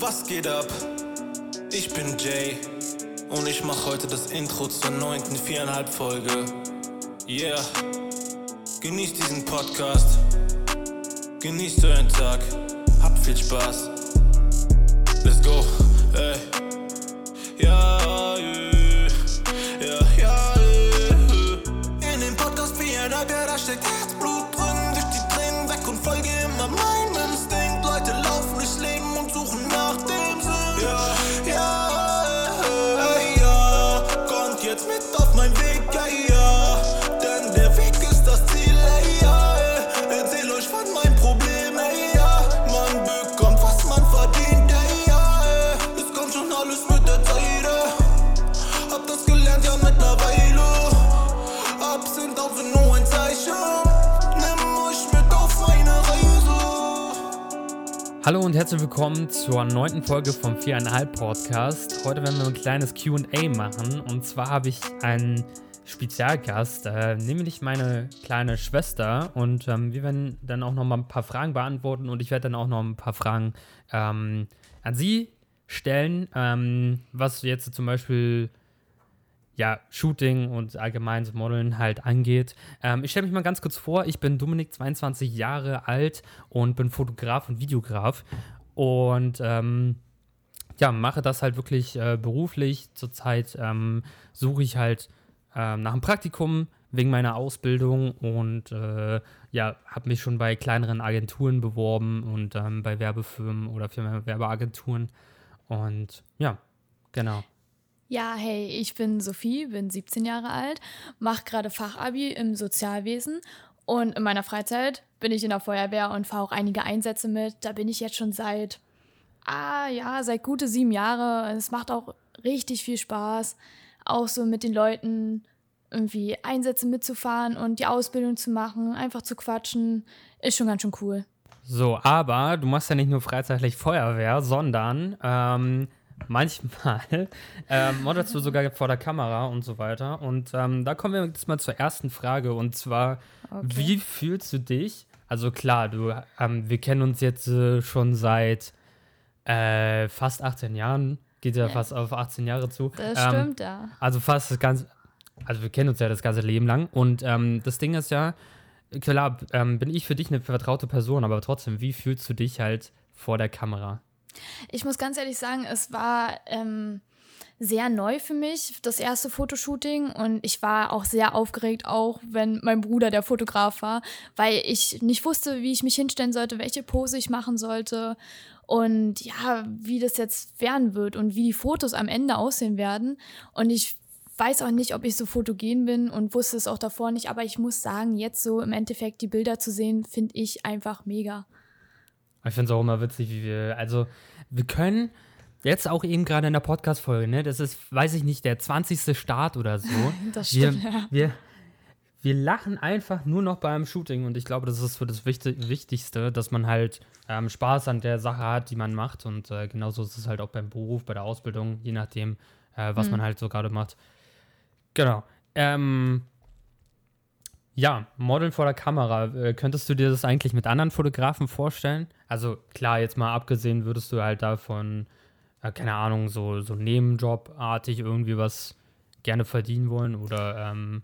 Was geht ab? Ich bin Jay und ich mach heute das Intro zur neunten viereinhalb Folge. Yeah, genießt diesen Podcast, genießt euren Tag, habt viel Spaß. Let's go, ey. Ja, yeah, Hallo und herzlich willkommen zur neunten Folge vom 4,5 Podcast. Heute werden wir ein kleines QA machen. Und zwar habe ich einen Spezialgast, äh, nämlich meine kleine Schwester. Und ähm, wir werden dann auch noch mal ein paar Fragen beantworten. Und ich werde dann auch noch ein paar Fragen ähm, an sie stellen, ähm, was jetzt zum Beispiel ja, Shooting und allgemein so Modeln halt angeht. Ähm, ich stelle mich mal ganz kurz vor, ich bin Dominik, 22 Jahre alt und bin Fotograf und Videograf und ähm, ja, mache das halt wirklich äh, beruflich. Zurzeit ähm, suche ich halt ähm, nach einem Praktikum wegen meiner Ausbildung und äh, ja, habe mich schon bei kleineren Agenturen beworben und ähm, bei Werbefirmen oder Firmen Werbeagenturen und ja, genau. Ja, hey, ich bin Sophie, bin 17 Jahre alt, mache gerade Fachabi im Sozialwesen und in meiner Freizeit bin ich in der Feuerwehr und fahre auch einige Einsätze mit. Da bin ich jetzt schon seit, ah ja, seit gute sieben Jahre. Es macht auch richtig viel Spaß, auch so mit den Leuten irgendwie Einsätze mitzufahren und die Ausbildung zu machen, einfach zu quatschen, ist schon ganz schön cool. So, aber du machst ja nicht nur freizeitlich Feuerwehr, sondern ähm, manchmal ähm, modelst du sogar vor der Kamera und so weiter. Und ähm, da kommen wir jetzt mal zur ersten Frage und zwar, Okay. wie fühlst du dich? Also klar, du, ähm, wir kennen uns jetzt äh, schon seit äh, fast 18 Jahren, geht ja, Ja. fast auf 18 Jahre zu. Das Ähm, stimmt, ja. also fast das ganze, also wir kennen uns ja das ganze Leben lang. Und ähm, das Ding ist ja, klar, ähm, bin ich für dich eine vertraute Person, aber trotzdem, wie fühlst du dich halt vor der Kamera? Ich muss ganz ehrlich sagen, es war ähm, sehr neu für mich, das erste Fotoshooting. Und ich war auch sehr aufgeregt, auch wenn mein Bruder der Fotograf war, weil ich nicht wusste, wie ich mich hinstellen sollte, welche Pose ich machen sollte. Und ja, wie das jetzt werden wird und wie die Fotos am Ende aussehen werden. Und ich weiß auch nicht, ob ich so fotogen bin und wusste es auch davor nicht. Aber ich muss sagen, jetzt so im Endeffekt die Bilder zu sehen, finde ich einfach mega. Ich finde es auch immer witzig, wie wir, also wir können jetzt auch eben gerade in der Podcast-Folge, ne, das ist, weiß ich nicht, der 20. Start oder so. Das wir, stimmt, ja. wir, wir lachen einfach nur noch beim Shooting und ich glaube, das ist so das Wichtig Wichtigste, dass man halt ähm, Spaß an der Sache hat, die man macht und äh, genauso ist es halt auch beim Beruf, bei der Ausbildung, je nachdem, äh, was man halt so gerade macht. Genau. Ähm, ja, Modeln vor der Kamera. Äh, könntest du dir das eigentlich mit anderen Fotografen vorstellen? Also klar, jetzt mal abgesehen, würdest du halt davon, äh, keine Ahnung, so, so Nebenjob-artig irgendwie was gerne verdienen wollen oder ähm,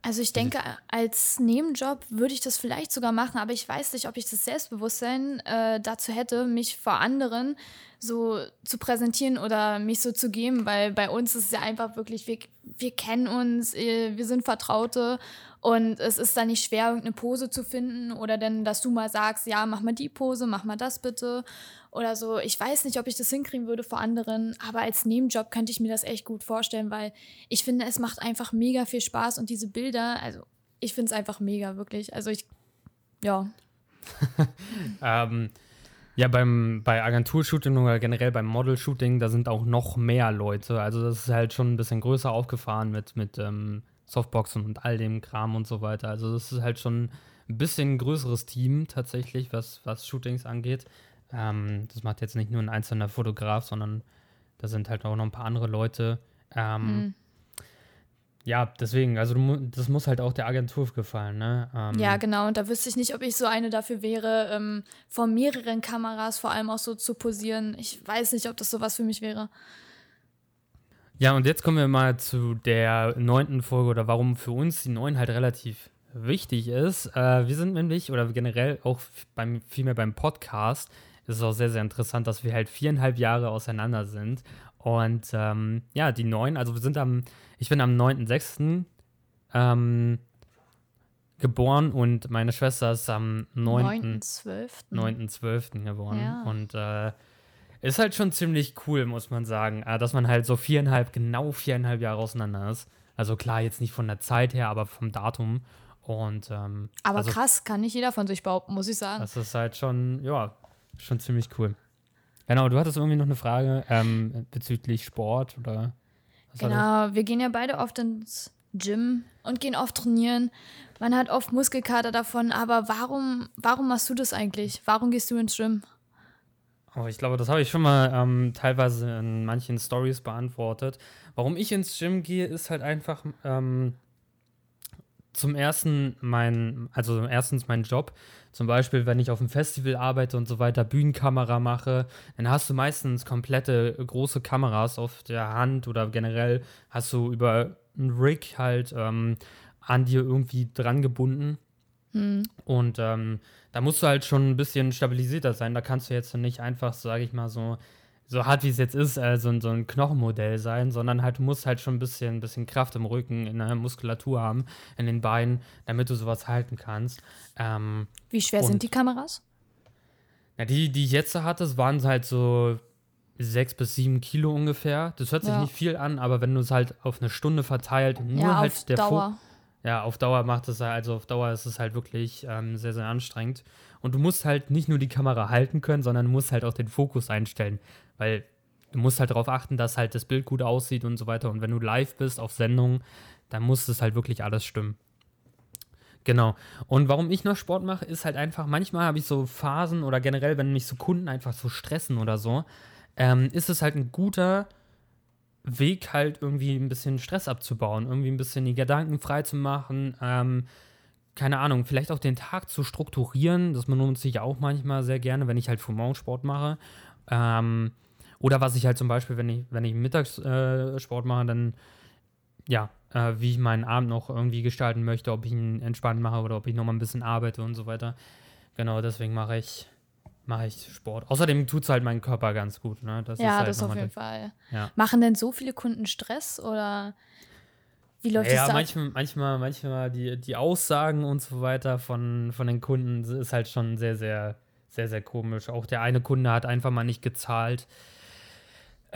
Also ich denke, als Nebenjob würde ich das vielleicht sogar machen, aber ich weiß nicht, ob ich das Selbstbewusstsein äh, dazu hätte, mich vor anderen so zu präsentieren oder mich so zu geben, weil bei uns ist es ja einfach wirklich, wir, wir kennen uns, äh, wir sind Vertraute und es ist dann nicht schwer, irgendeine Pose zu finden oder dann, dass du mal sagst, ja, mach mal die Pose, mach mal das bitte oder so. Ich weiß nicht, ob ich das hinkriegen würde vor anderen, aber als Nebenjob könnte ich mir das echt gut vorstellen, weil ich finde, es macht einfach mega viel Spaß und diese Bilder, also ich finde es einfach mega, wirklich. Also ich, ja. Ähm, ja, beim, bei Agenturshooting oder generell beim Model-Shooting, da sind auch noch mehr Leute. Also das ist halt schon ein bisschen größer aufgefahren mit, mit ähm, Softboxen und all dem Kram und so weiter. Also das ist halt schon ein bisschen größeres Team tatsächlich, was, was Shootings angeht. Ähm, das macht jetzt nicht nur ein einzelner Fotograf, sondern da sind halt auch noch ein paar andere Leute. Ähm, ja, deswegen, also das muss halt auch der Agentur gefallen, ne? Ähm, ja, genau. Und da wüsste ich nicht, ob ich so eine dafür wäre, ähm, vor mehreren Kameras vor allem auch so zu posieren. Ich weiß nicht, ob das sowas für mich wäre. Ja, und jetzt kommen wir mal zu der neunten Folge oder warum für uns die neun halt relativ wichtig ist. Äh, wir sind nämlich, oder generell auch beim, vielmehr beim Podcast, ist es auch sehr, sehr interessant, dass wir halt viereinhalb Jahre auseinander sind. Und ähm, ja, die neun, also wir sind am, ich bin am 9.6. Ähm, geboren und meine Schwester ist am 9.12. 9.12. geboren. Ja. Und äh, ist halt schon ziemlich cool, muss man sagen, äh, dass man halt so viereinhalb, genau viereinhalb Jahre auseinander ist. Also klar, jetzt nicht von der Zeit her, aber vom Datum. Und, ähm, aber also, krass, kann nicht jeder von sich behaupten, muss ich sagen. Das ist halt schon, ja, schon ziemlich cool. Genau, du hattest irgendwie noch eine Frage ähm, bezüglich Sport oder. Genau, wir gehen ja beide oft ins Gym und gehen oft trainieren. Man hat oft Muskelkater davon, aber warum, warum machst du das eigentlich? Warum gehst du ins Gym? Oh, ich glaube, das habe ich schon mal ähm, teilweise in manchen Stories beantwortet. Warum ich ins Gym gehe, ist halt einfach ähm, zum ersten mein, also erstens mein Job. Zum Beispiel, wenn ich auf einem Festival arbeite und so weiter, Bühnenkamera mache, dann hast du meistens komplette große Kameras auf der Hand oder generell hast du über einen Rig halt ähm, an dir irgendwie dran gebunden. Mhm. Und ähm, da musst du halt schon ein bisschen stabilisierter sein. Da kannst du jetzt nicht einfach, sage ich mal, so, so hart wie es jetzt ist, äh, so, so, ein Knochenmodell sein, sondern halt, du musst halt schon ein bisschen, ein bisschen Kraft im Rücken, in der Muskulatur haben, in den Beinen, damit du sowas halten kannst. Ähm, wie schwer sind die Kameras? Ja, die, die ich jetzt hatte, waren halt so sechs bis sieben Kilo ungefähr. Das hört sich ja. nicht viel an, aber wenn du es halt auf eine Stunde verteilt, nur ja, halt der Dauer. Fo ja, auf Dauer macht es also auf Dauer ist es halt wirklich ähm, sehr, sehr anstrengend. Und du musst halt nicht nur die Kamera halten können, sondern du musst halt auch den Fokus einstellen. Weil du musst halt darauf achten, dass halt das Bild gut aussieht und so weiter. Und wenn du live bist auf Sendung, dann muss es halt wirklich alles stimmen. Genau. Und warum ich noch Sport mache, ist halt einfach, manchmal habe ich so Phasen oder generell, wenn mich so Kunden einfach so stressen oder so, ähm, ist es halt ein guter Weg, halt irgendwie ein bisschen Stress abzubauen, irgendwie ein bisschen die Gedanken frei zu machen, ähm, keine Ahnung, vielleicht auch den Tag zu strukturieren. Das benutze ich auch manchmal sehr gerne, wenn ich halt Frühmorgensport mache. Ähm, oder was ich halt zum Beispiel, wenn ich, wenn ich Mittagssport äh, mache, dann ja, äh, wie ich meinen Abend noch irgendwie gestalten möchte, ob ich ihn entspannt mache oder ob ich noch mal ein bisschen arbeite und so weiter. Genau, deswegen mache ich mache ich Sport. Außerdem tut es halt meinen Körper ganz gut. Ne? Das ja, halt das auf jeden Fall. Ja. Machen denn so viele Kunden Stress oder wie läuft ja, das da? Manchmal, manchmal, manchmal die, die Aussagen und so weiter von, von den Kunden ist halt schon sehr, sehr, sehr, sehr komisch. Auch der eine Kunde hat einfach mal nicht gezahlt.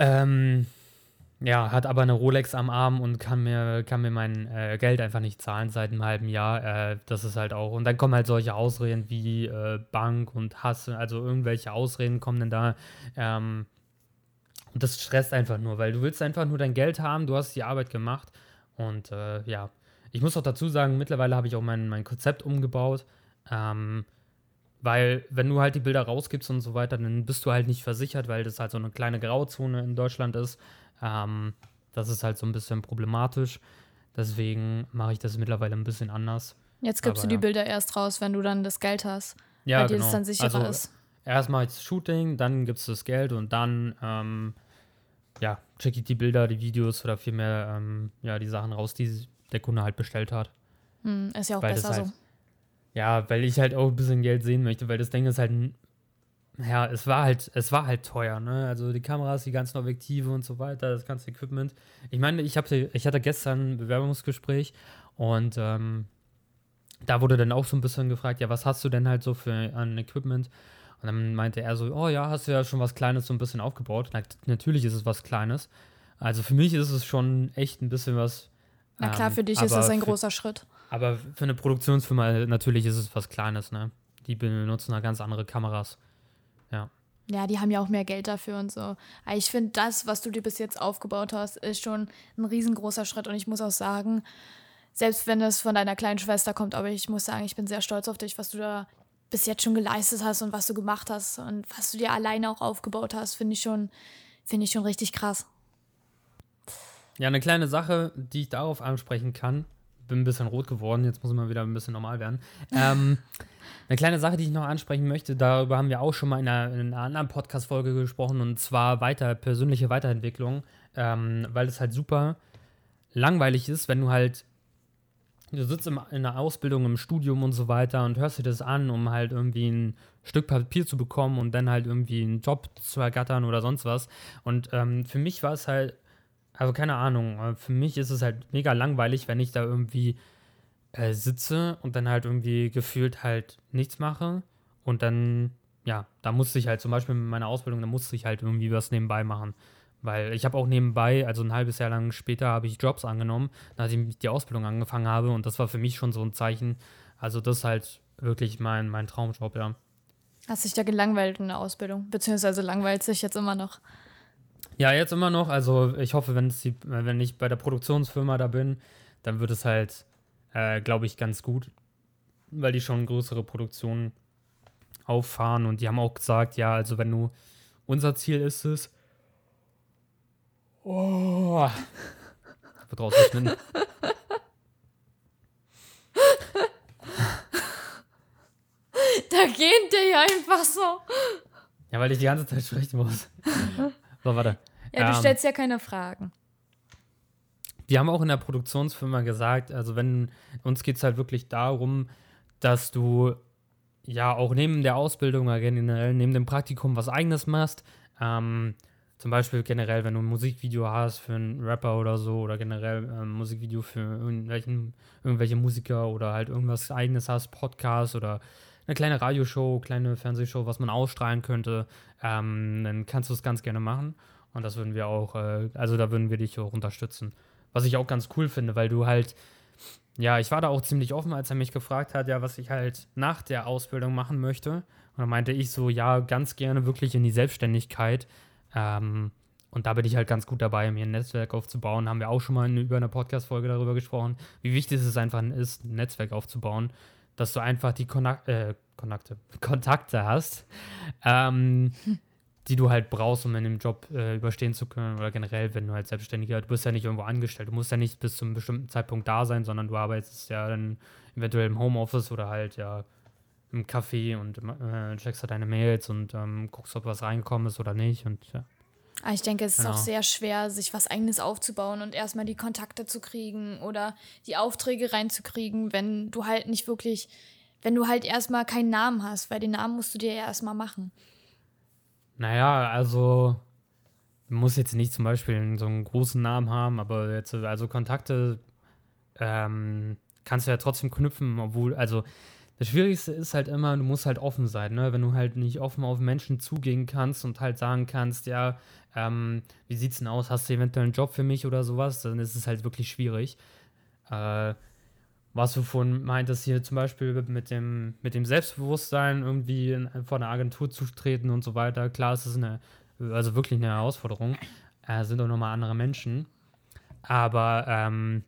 Ähm, ja, hat aber eine Rolex am Arm und kann mir, kann mir mein äh, Geld einfach nicht zahlen seit einem halben Jahr. Äh, das ist halt auch. Und dann kommen halt solche Ausreden wie äh, Bank und Hass, also irgendwelche Ausreden kommen dann da. Ähm, und das stresst einfach nur, weil du willst einfach nur dein Geld haben, du hast die Arbeit gemacht. Und äh, ja, ich muss auch dazu sagen, mittlerweile habe ich auch mein, mein Konzept umgebaut. Ähm, weil, wenn du halt die Bilder rausgibst und so weiter, dann bist du halt nicht versichert, weil das halt so eine kleine Grauzone in Deutschland ist. Ähm, das ist halt so ein bisschen problematisch. Deswegen mache ich das mittlerweile ein bisschen anders. Jetzt gibst Aber, du die Bilder erst raus, wenn du dann das Geld hast. Ja, weil dir genau. das dann sicherer also, ist. Erst mache ich das Shooting, dann gibt es das Geld und dann ähm, ja, checke ich die Bilder, die Videos oder vielmehr ähm, ja, die Sachen raus, die der Kunde halt bestellt hat. Hm, ist ja auch weil besser halt, so. Ja, weil ich halt auch ein bisschen Geld sehen möchte, weil das Ding ist halt ja, es war halt, es war halt teuer, ne? Also die Kameras, die ganzen Objektive und so weiter, das ganze Equipment. Ich meine, ich, hab, ich hatte gestern ein Bewerbungsgespräch und ähm, da wurde dann auch so ein bisschen gefragt, ja, was hast du denn halt so für ein Equipment? Und dann meinte er so, oh ja, hast du ja schon was Kleines so ein bisschen aufgebaut. Na, natürlich ist es was Kleines. Also für mich ist es schon echt ein bisschen was. Na klar, ähm, für dich ist das ein großer Schritt. Aber für eine Produktionsfirma natürlich ist es was Kleines, ne? Die benutzen da ganz andere Kameras. Ja. Ja, die haben ja auch mehr Geld dafür und so. Aber ich finde, das, was du dir bis jetzt aufgebaut hast, ist schon ein riesengroßer Schritt. Und ich muss auch sagen, selbst wenn es von deiner kleinen Schwester kommt, aber ich muss sagen, ich bin sehr stolz auf dich, was du da bis jetzt schon geleistet hast und was du gemacht hast und was du dir alleine auch aufgebaut hast, finde ich schon, finde ich schon richtig krass. Ja, eine kleine Sache, die ich darauf ansprechen kann. Bin ein bisschen rot geworden, jetzt muss ich mal wieder ein bisschen normal werden. Ähm, eine kleine Sache, die ich noch ansprechen möchte, darüber haben wir auch schon mal in einer, in einer anderen Podcast-Folge gesprochen, und zwar weiter, persönliche Weiterentwicklung, ähm, weil es halt super langweilig ist, wenn du halt du sitzt im, in der Ausbildung, im Studium und so weiter und hörst dir das an, um halt irgendwie ein Stück Papier zu bekommen und dann halt irgendwie einen Job zu ergattern oder sonst was. Und ähm, für mich war es halt, also keine Ahnung, äh, für mich ist es halt mega langweilig, wenn ich da irgendwie äh, sitze und dann halt irgendwie gefühlt halt nichts mache und dann, ja, da musste ich halt zum Beispiel mit meiner Ausbildung, da musste ich halt irgendwie was nebenbei machen. Weil ich habe auch nebenbei, also ein halbes Jahr lang später, habe ich Jobs angenommen, nachdem ich die Ausbildung angefangen habe. Und das war für mich schon so ein Zeichen. Also das ist halt wirklich mein, mein Traumjob, ja. Hast dich da gelangweilt in der Ausbildung? Beziehungsweise langweilt sich jetzt immer noch? Ja, jetzt immer noch. Also ich hoffe, wenn, die, wenn ich bei der Produktionsfirma da bin, dann wird es halt, äh, glaube ich, ganz gut. Weil die schon größere Produktionen auffahren. Und die haben auch gesagt, ja, also wenn du, unser Ziel ist es, Oh. Wird rausgeschnitten. Da geht der ja einfach so. Ja, weil ich die ganze Zeit sprechen muss. so, warte. Ja, du ähm, stellst ja keine Fragen. Die haben auch in der Produktionsfirma gesagt, also wenn uns geht es halt wirklich darum, dass du ja auch neben der Ausbildung oder generell neben dem Praktikum was eigenes machst. Ähm, zum Beispiel generell, wenn du ein Musikvideo hast für einen Rapper oder so oder generell ein ähm, Musikvideo für irgendwelchen, irgendwelche Musiker oder halt irgendwas eigenes hast, Podcast oder eine kleine Radioshow, kleine Fernsehshow, was man ausstrahlen könnte, ähm, dann kannst du es ganz gerne machen. Und das würden wir auch, äh, also da würden wir dich auch unterstützen. Was ich auch ganz cool finde, weil du halt, ja, ich war da auch ziemlich offen, als er mich gefragt hat, ja, was ich halt nach der Ausbildung machen möchte. Und dann meinte ich so, ja, ganz gerne wirklich in die Selbstständigkeit ähm, und da bin ich halt ganz gut dabei, mir ein Netzwerk aufzubauen. Haben wir auch schon mal in, über eine Podcast-Folge darüber gesprochen, wie wichtig es einfach ist, ein Netzwerk aufzubauen, dass du einfach die Konak äh, Kontakte, Kontakte hast, ähm, die du halt brauchst, um in dem Job äh, überstehen zu können. Oder generell, wenn du halt Selbstständiger, du bist ja nicht irgendwo angestellt, du musst ja nicht bis zu einem bestimmten Zeitpunkt da sein, sondern du arbeitest ja dann eventuell im Homeoffice oder halt ja im Café und äh, checkst halt deine Mails und ähm, guckst, ob was reingekommen ist oder nicht. Und ja. Ah, ich denke, es genau. ist auch genau. sehr schwer, sich was eigenes aufzubauen und erstmal die Kontakte zu kriegen oder die Aufträge reinzukriegen, wenn du halt nicht wirklich, wenn du halt erstmal keinen Namen hast, weil den Namen musst du dir ja erstmal machen. Naja, also muss jetzt nicht zum Beispiel so einen großen Namen haben, aber jetzt, also Kontakte ähm, kannst du ja trotzdem knüpfen, obwohl, also das Schwierigste ist halt immer, du musst halt offen sein, ne? Wenn du halt nicht offen auf Menschen zugehen kannst und halt sagen kannst, ja, ähm, wie sieht's denn aus? Hast du eventuell einen Job für mich oder sowas? Dann ist es halt wirklich schwierig. Äh, was du vorhin meintest, hier zum Beispiel mit dem, mit dem Selbstbewusstsein irgendwie in, vor einer Agentur zu treten und so weiter. Klar, es ist eine, also wirklich eine Herausforderung. Äh, sind auch nochmal andere Menschen. Aber ähm,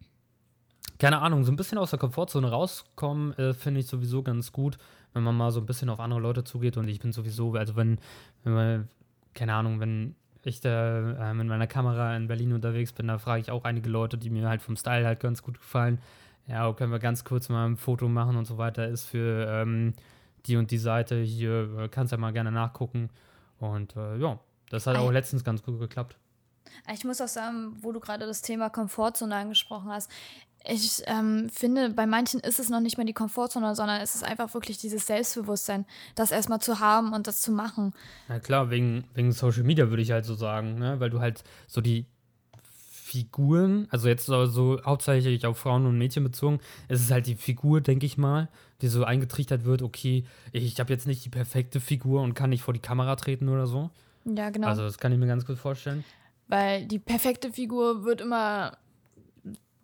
keine Ahnung, so ein bisschen aus der Komfortzone rauskommen, äh, finde ich sowieso ganz gut, wenn man mal so ein bisschen auf andere Leute zugeht. Und ich bin sowieso, also wenn, wenn man, keine Ahnung, wenn ich da äh, mit meiner Kamera in Berlin unterwegs bin, da frage ich auch einige Leute, die mir halt vom Style halt ganz gut gefallen. Ja, können wir ganz kurz mal ein Foto machen und so weiter. Ist für ähm, die und die Seite hier, äh, kannst ja mal gerne nachgucken. Und äh, ja, das hat auch letztens ganz gut geklappt. Ich muss auch sagen, wo du gerade das Thema Komfortzone angesprochen hast, ich ähm, finde, bei manchen ist es noch nicht mehr die Komfortzone, sondern es ist einfach wirklich dieses Selbstbewusstsein, das erstmal zu haben und das zu machen. Ja klar, wegen, wegen Social Media würde ich halt so sagen, ne? weil du halt so die Figuren, also jetzt so, so hauptsächlich auf Frauen und Mädchen bezogen, es ist halt die Figur, denke ich mal, die so eingetrichtert wird, okay, ich, ich habe jetzt nicht die perfekte Figur und kann nicht vor die Kamera treten oder so. Ja, genau. Also das kann ich mir ganz gut vorstellen. Weil die perfekte Figur wird immer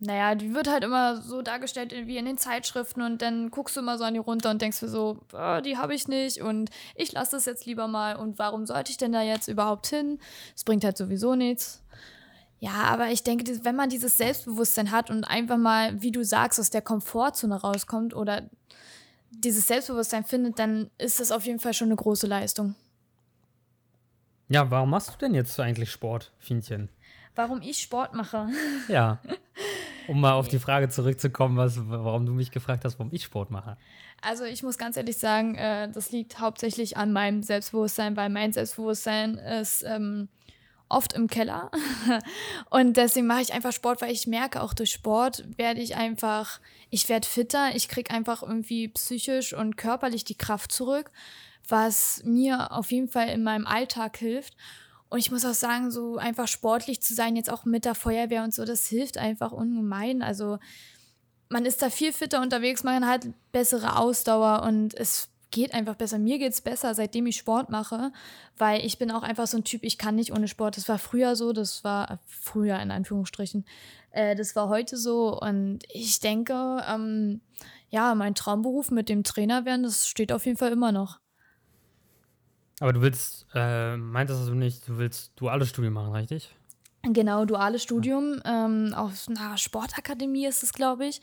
naja, die wird halt immer so dargestellt wie in den Zeitschriften und dann guckst du immer so an die runter und denkst dir so, oh, die habe ich nicht und ich lasse das jetzt lieber mal und warum sollte ich denn da jetzt überhaupt hin? Es bringt halt sowieso nichts. Ja, aber ich denke, wenn man dieses Selbstbewusstsein hat und einfach mal, wie du sagst, aus der Komfortzone rauskommt oder dieses Selbstbewusstsein findet, dann ist das auf jeden Fall schon eine große Leistung. Ja, warum machst du denn jetzt eigentlich Sport, Fienchen? Warum ich Sport mache? Ja. Um mal auf die Frage zurückzukommen, was, warum du mich gefragt hast, warum ich Sport mache. Also ich muss ganz ehrlich sagen, äh, das liegt hauptsächlich an meinem Selbstbewusstsein, weil mein Selbstbewusstsein ist ähm, oft im Keller. Und deswegen mache ich einfach Sport, weil ich merke, auch durch Sport werde ich einfach, ich werde fitter, ich kriege einfach irgendwie psychisch und körperlich die Kraft zurück, was mir auf jeden Fall in meinem Alltag hilft. Und ich muss auch sagen, so einfach sportlich zu sein, jetzt auch mit der Feuerwehr und so, das hilft einfach ungemein. Also man ist da viel fitter unterwegs, man hat bessere Ausdauer und es geht einfach besser. Mir geht es besser, seitdem ich Sport mache, weil ich bin auch einfach so ein Typ, ich kann nicht ohne Sport. Das war früher so, das war früher in Anführungsstrichen, äh, das war heute so und ich denke, ähm, ja, mein Traumberuf mit dem Trainer werden, das steht auf jeden Fall immer noch. Aber du willst, äh, meintest du nicht, du willst duales Studium machen, richtig? Genau, duales Studium. Ähm, auf einer Sportakademie ist es, glaube ich.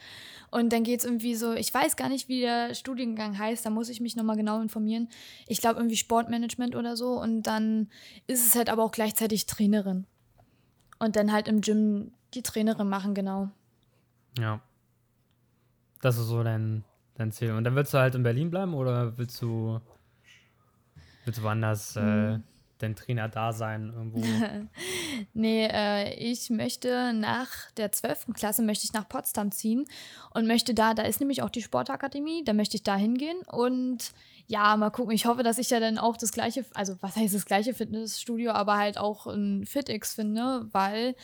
Und dann geht es irgendwie so, ich weiß gar nicht, wie der Studiengang heißt, da muss ich mich nochmal genau informieren. Ich glaube irgendwie Sportmanagement oder so. Und dann ist es halt aber auch gleichzeitig Trainerin. Und dann halt im Gym die Trainerin machen, genau. Ja. Das ist so dein, dein Ziel. Und dann willst du halt in Berlin bleiben oder willst du Willst du woanders äh, hm. dein Trainer da sein irgendwo? nee, äh, ich möchte nach der 12. Klasse möchte ich nach Potsdam ziehen und möchte da, da ist nämlich auch die Sportakademie, da möchte ich da hingehen und ja, mal gucken. Ich hoffe, dass ich ja dann auch das gleiche, also was heißt das gleiche Fitnessstudio, aber halt auch ein FitX finde, weil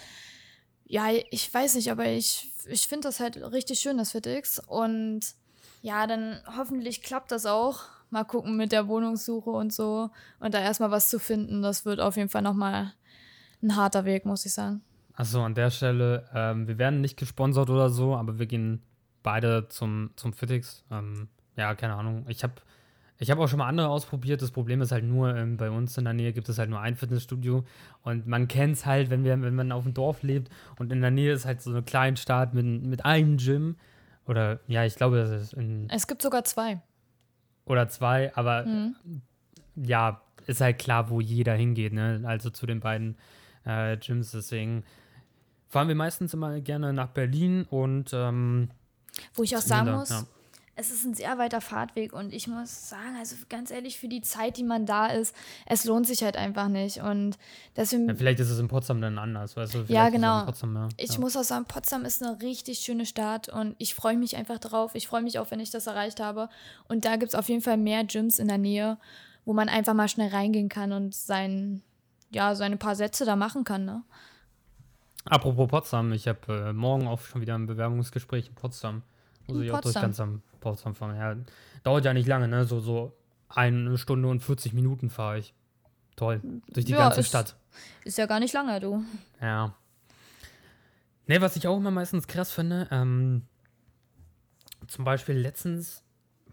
ja, ich weiß nicht, aber ich, ich finde das halt richtig schön, das FitX und ja, dann hoffentlich klappt das auch mal gucken mit der Wohnungssuche und so. Und da erstmal was zu finden, das wird auf jeden Fall nochmal ein harter Weg, muss ich sagen. Achso, an der Stelle, ähm, wir werden nicht gesponsert oder so, aber wir gehen beide zum, zum Fitix. Ähm, ja, keine Ahnung. Ich habe ich hab auch schon mal andere ausprobiert. Das Problem ist halt nur, ähm, bei uns in der Nähe gibt es halt nur ein Fitnessstudio. Und man kennt es halt, wenn, wir, wenn man auf dem Dorf lebt und in der Nähe ist halt so eine Kleinstadt mit, mit einem Gym. Oder ja, ich glaube, das ist in. Es gibt sogar zwei oder zwei, aber mhm. ja, ist halt klar, wo jeder hingeht, ne? Also zu den beiden äh, Gyms, deswegen fahren wir meistens immer gerne nach Berlin und ähm, wo ich auch sagen muss, ja es ist ein sehr weiter Fahrtweg und ich muss sagen, also ganz ehrlich, für die Zeit, die man da ist, es lohnt sich halt einfach nicht. Und deswegen. Ja, vielleicht ist es in Potsdam dann anders, weißt du? ja, genau. Potsdam, ja. Ich ja. muss auch sagen, Potsdam ist eine richtig schöne Stadt und ich freue mich einfach drauf. Ich freue mich auch, wenn ich das erreicht habe. Und da gibt es auf jeden Fall mehr Gyms in der Nähe, wo man einfach mal schnell reingehen kann und sein, ja, seine paar Sätze da machen kann, ne? Apropos Potsdam, ich habe äh, morgen auch schon wieder ein Bewerbungsgespräch in Potsdam. Muss in ich Potsdam. auch durch ganz am Potsdam fahren. Ja, dauert ja nicht lange, ne? So, so eine Stunde und 40 Minuten fahre ich. Toll. Durch die ja, ganze ist, Stadt. Ist ja gar nicht lange, du. Ja. Ne, was ich auch immer meistens krass finde, ähm, zum Beispiel letztens,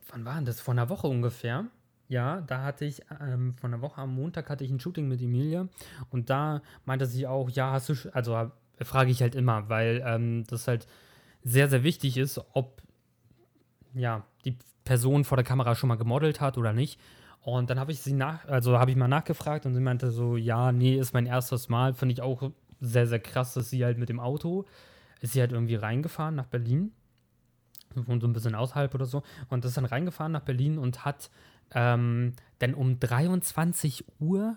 wann war denn das? Vor einer Woche ungefähr. Ja, da hatte ich, ähm, von einer Woche am Montag hatte ich ein Shooting mit Emilia und da meinte sie auch, ja, hast du, also frage ich halt immer, weil ähm, das halt sehr, sehr wichtig ist, ob ja, die Person vor der Kamera schon mal gemodelt hat oder nicht. Und dann habe ich sie nach, also habe ich mal nachgefragt und sie meinte so, ja, nee, ist mein erstes Mal. Finde ich auch sehr, sehr krass, dass sie halt mit dem Auto, ist sie halt irgendwie reingefahren nach Berlin. Wohnt so ein bisschen außerhalb oder so. Und ist dann reingefahren nach Berlin und hat ähm, dann um 23 Uhr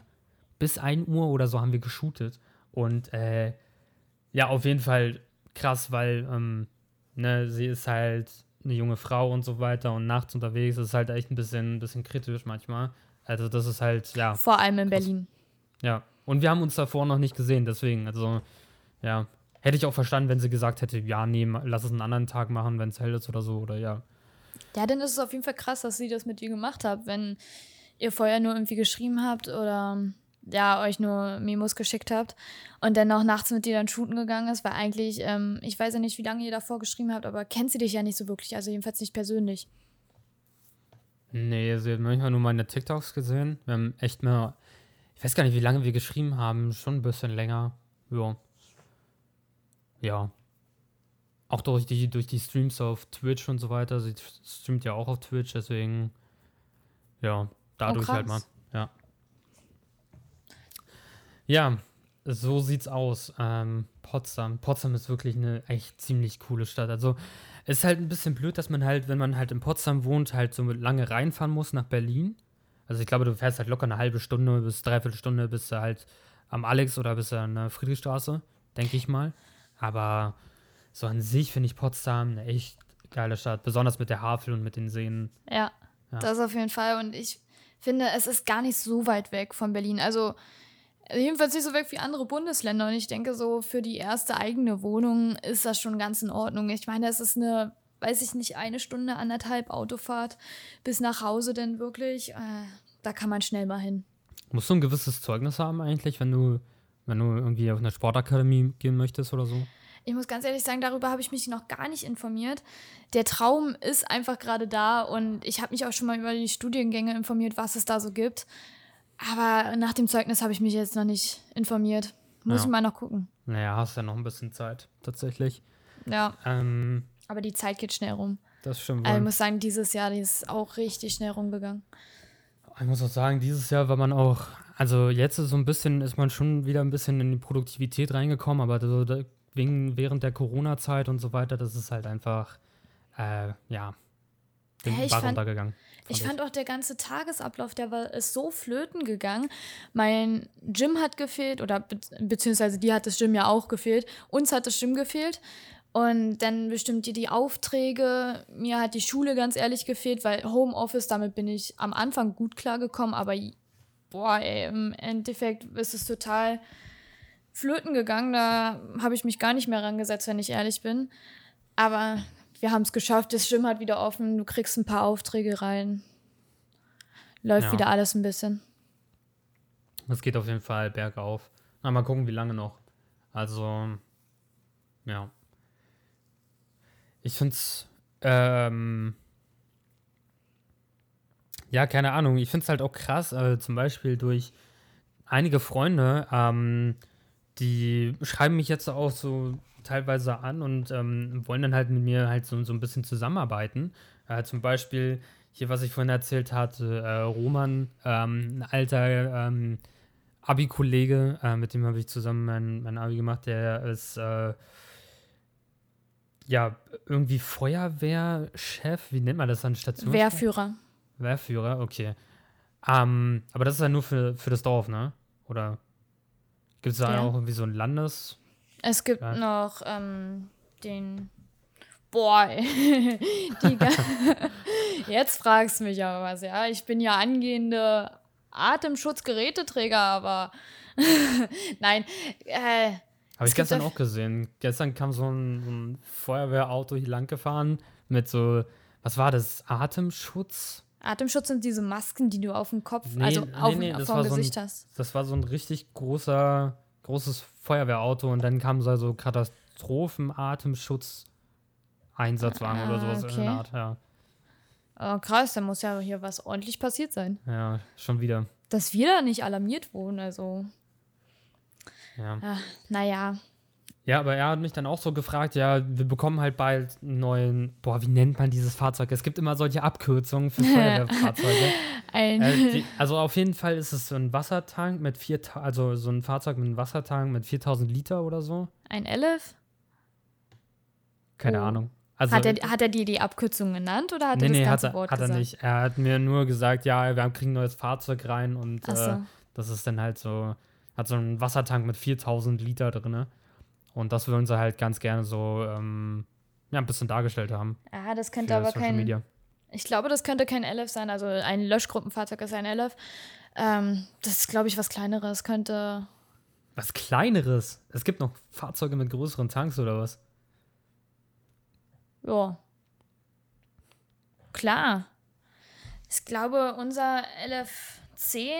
bis 1 Uhr oder so haben wir geshootet. Und äh, ja, auf jeden Fall krass, weil ähm, ne, sie ist halt eine junge Frau und so weiter und nachts unterwegs ist halt echt ein bisschen, ein bisschen kritisch manchmal. Also das ist halt, ja. Vor allem in krass. Berlin. Ja. Und wir haben uns davor noch nicht gesehen, deswegen, also, ja. Hätte ich auch verstanden, wenn sie gesagt hätte, ja, nee, lass es einen anderen Tag machen, wenn es hell ist oder so, oder ja. Ja, dann ist es auf jeden Fall krass, dass sie das mit dir gemacht hat, wenn ihr vorher nur irgendwie geschrieben habt oder ja, euch nur Memos geschickt habt und dann noch nachts mit dir dann shooten gegangen ist, weil eigentlich, ähm, ich weiß ja nicht, wie lange ihr davor geschrieben habt, aber kennt sie dich ja nicht so wirklich, also jedenfalls nicht persönlich. Nee, sie hat manchmal nur meine TikToks gesehen. Wir haben echt mehr, ich weiß gar nicht, wie lange wir geschrieben haben, schon ein bisschen länger. Ja. Ja. Auch durch die, durch die Streams auf Twitch und so weiter. Sie streamt ja auch auf Twitch, deswegen, ja, dadurch oh, halt mal. Ja. Ja, so sieht's aus. Ähm, Potsdam. Potsdam ist wirklich eine echt ziemlich coole Stadt. Also es ist halt ein bisschen blöd, dass man halt, wenn man halt in Potsdam wohnt, halt so lange reinfahren muss nach Berlin. Also ich glaube, du fährst halt locker eine halbe Stunde bis dreiviertel Stunde bis du halt am Alex oder bis an der Friedrichstraße, denke ich mal. Aber so an sich finde ich Potsdam eine echt geile Stadt, besonders mit der Havel und mit den Seen. Ja, ja, das auf jeden Fall. Und ich finde, es ist gar nicht so weit weg von Berlin. Also jedenfalls nicht so weg wie andere Bundesländer. Und ich denke, so für die erste eigene Wohnung ist das schon ganz in Ordnung. Ich meine, es ist eine, weiß ich nicht, eine Stunde, anderthalb Autofahrt bis nach Hause denn wirklich. Äh, da kann man schnell mal hin. Musst du ein gewisses Zeugnis haben eigentlich, wenn du, wenn du irgendwie auf eine Sportakademie gehen möchtest oder so? Ich muss ganz ehrlich sagen, darüber habe ich mich noch gar nicht informiert. Der Traum ist einfach gerade da und ich habe mich auch schon mal über die Studiengänge informiert, was es da so gibt. Aber nach dem Zeugnis habe ich mich jetzt noch nicht informiert. Muss ja. ich mal noch gucken. Naja, hast ja noch ein bisschen Zeit, tatsächlich. Ja. Ähm, Aber die Zeit geht schnell rum. Das stimmt. Also ich muss sagen, dieses Jahr die ist auch richtig schnell rumgegangen. Ich muss auch sagen, dieses Jahr war man auch, also jetzt ist so ein bisschen, ist man schon wieder ein bisschen in die Produktivität reingekommen, aber so wegen, während der Corona-Zeit und so weiter, das ist halt einfach, äh, ja, den hey, Bach runtergegangen. Fand ich, fand auch der ganze Tagesablauf, der war ist so flöten gegangen. Mein Gym hat gefehlt oder be beziehungsweise die hat das Gym ja auch gefehlt. Uns hat das Gym gefehlt. Und dann bestimmt die, die Aufträge. Mir hat die Schule ganz ehrlich gefehlt, weil Homeoffice, damit bin ich am Anfang gut klargekommen, aber boah, ey, im Endeffekt ist es total flöten gegangen. Da habe ich mich gar nicht mehr rangesetzt, wenn ich ehrlich bin. Aber wir haben es geschafft, das Gym hat wieder offen, du kriegst ein paar Aufträge rein. Läuft ja. wieder alles ein bisschen. Es geht auf jeden Fall bergauf. Na, mal gucken, wie lange noch. Also, ja. Ich finde es, ähm, ja, keine Ahnung. Ich finde es halt auch krass, äh, zum Beispiel durch einige Freunde, ähm, die schreiben mich jetzt auch so teilweise an und ähm, wollen dann halt mit mir halt so, so ein bisschen zusammenarbeiten. Äh, zum Beispiel hier, was ich vorhin erzählt hatte, äh, Roman, ähm, ein alter ähm, Abi-Kollege, äh, mit dem habe ich zusammen mein, mein Abi gemacht, der ist äh, ja irgendwie Feuerwehrchef, wie nennt man das dann? Station? Wehrführer. Wehrführer, okay. Ähm, aber das ist ja nur für, für das Dorf, ne? Oder gibt es da ja. auch irgendwie so ein Landes- es gibt ja. noch ähm, den. Boah, jetzt fragst du mich aber was, ja. Ich bin ja angehende Atemschutzgeräteträger, aber nein. Äh, Habe ich gestern auch gesehen. Gestern kam so ein, so ein Feuerwehrauto hier lang gefahren mit so, was war das? Atemschutz? Atemschutz sind diese Masken, die du auf dem Kopf, nee, also auf, nee, nee, dem Gesicht so ein, hast. Das war so ein richtig großer großes Feuerwehrauto und dann kam so also Katastrophen-Atemschutz-Einsatzwagen ah, oder sowas okay. in der Art, ja. Oh, krass, da muss ja hier was ordentlich passiert sein. Ja, schon wieder. Dass wir da nicht alarmiert wurden, also. Ja. Ach, naja. Ja, aber er hat mich dann auch so gefragt, ja, wir bekommen halt bald einen neuen, boah, wie nennt man dieses Fahrzeug? Es gibt immer solche Abkürzungen für Feuerwehrfahrzeuge. ein äh, die, also auf jeden Fall ist es so ein Wassertank mit vier, also so ein Fahrzeug mit einem Wassertank mit 4000 Liter oder so. Ein Elef? Keine oh. Ahnung. Also, hat, er, hat er dir die Abkürzung genannt oder hat nee, er das nee, ganze hat er, Wort hat gesagt? er nicht. Er hat mir nur gesagt, ja, wir kriegen ein neues Fahrzeug rein und so. äh, das ist dann halt so, hat so einen Wassertank mit 4000 Liter drin. Und das würden sie halt ganz gerne so ähm, ja, ein bisschen dargestellt haben. Ah, das könnte aber kein. Media. Ich glaube, das könnte kein LF sein. Also ein Löschgruppenfahrzeug ist ein LF. Ähm, das ist, glaube ich, was Kleineres. Könnte. Was Kleineres? Es gibt noch Fahrzeuge mit größeren Tanks oder was? Ja. Klar. Ich glaube, unser LFC.